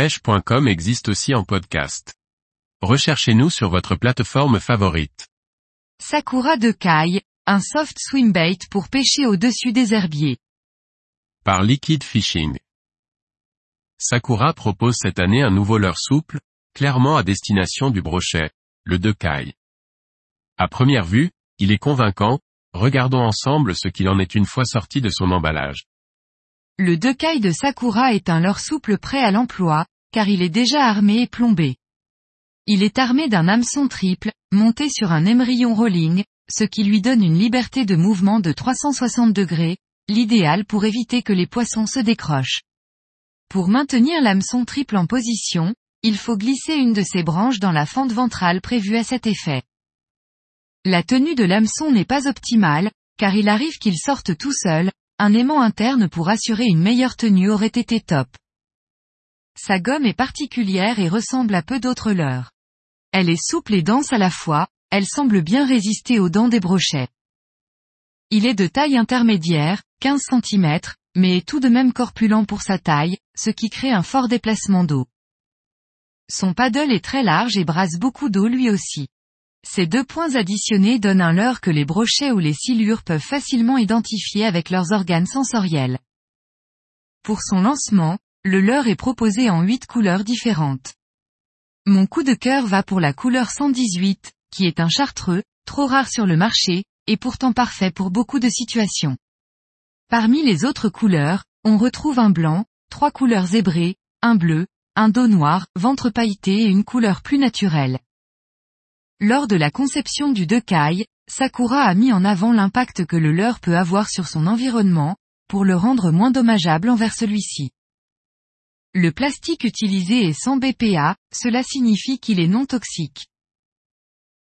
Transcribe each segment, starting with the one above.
pêche.com existe aussi en podcast. Recherchez-nous sur votre plateforme favorite. Sakura de Kai, un soft swimbait pour pêcher au-dessus des herbiers. Par Liquid Fishing. Sakura propose cette année un nouveau leurre souple, clairement à destination du brochet, le de Kai. À première vue, il est convaincant, regardons ensemble ce qu'il en est une fois sorti de son emballage. Le Dekai de Sakura est un leurre souple prêt à l'emploi, car il est déjà armé et plombé. Il est armé d'un hameçon triple, monté sur un émerillon rolling, ce qui lui donne une liberté de mouvement de 360 degrés, l'idéal pour éviter que les poissons se décrochent. Pour maintenir l'hameçon triple en position, il faut glisser une de ses branches dans la fente ventrale prévue à cet effet. La tenue de l'hameçon n'est pas optimale, car il arrive qu'il sorte tout seul, un aimant interne pour assurer une meilleure tenue aurait été top. Sa gomme est particulière et ressemble à peu d'autres leurres. Elle est souple et dense à la fois, elle semble bien résister aux dents des brochets. Il est de taille intermédiaire, 15 cm, mais est tout de même corpulent pour sa taille, ce qui crée un fort déplacement d'eau. Son paddle est très large et brasse beaucoup d'eau lui aussi. Ces deux points additionnés donnent un leurre que les brochets ou les silures peuvent facilement identifier avec leurs organes sensoriels. Pour son lancement, le leurre est proposé en huit couleurs différentes. Mon coup de cœur va pour la couleur 118, qui est un chartreux, trop rare sur le marché, et pourtant parfait pour beaucoup de situations. Parmi les autres couleurs, on retrouve un blanc, trois couleurs zébrées, un bleu, un dos noir, ventre pailleté et une couleur plus naturelle. Lors de la conception du Dekai, Sakura a mis en avant l'impact que le leurre peut avoir sur son environnement, pour le rendre moins dommageable envers celui-ci. Le plastique utilisé est sans BPA, cela signifie qu'il est non toxique.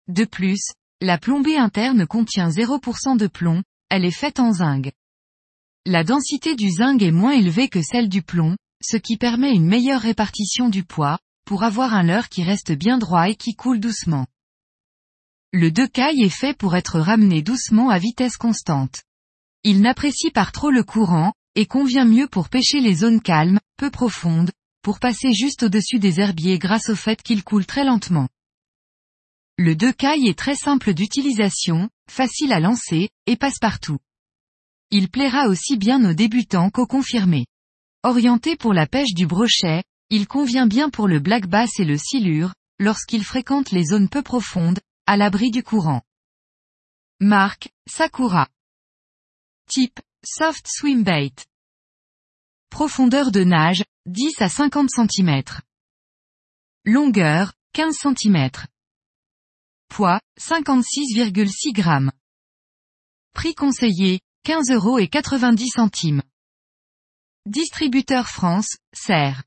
De plus, la plombée interne contient 0% de plomb, elle est faite en zinc. La densité du zinc est moins élevée que celle du plomb, ce qui permet une meilleure répartition du poids, pour avoir un leurre qui reste bien droit et qui coule doucement. Le decaille est fait pour être ramené doucement à vitesse constante. Il n'apprécie pas trop le courant, et convient mieux pour pêcher les zones calmes, peu profondes, pour passer juste au-dessus des herbiers grâce au fait qu'il coule très lentement. Le decaille est très simple d'utilisation, facile à lancer, et passe partout. Il plaira aussi bien aux débutants qu'aux confirmés. Orienté pour la pêche du brochet, il convient bien pour le black bass et le silure, lorsqu'il fréquente les zones peu profondes, à l'abri du courant. Marque, Sakura. Type, soft swim bait. Profondeur de nage, 10 à 50 cm. Longueur, 15 cm. Poids, 56,6 g. Prix conseillé, 15 euros et 90 centimes. Distributeur France, Serre.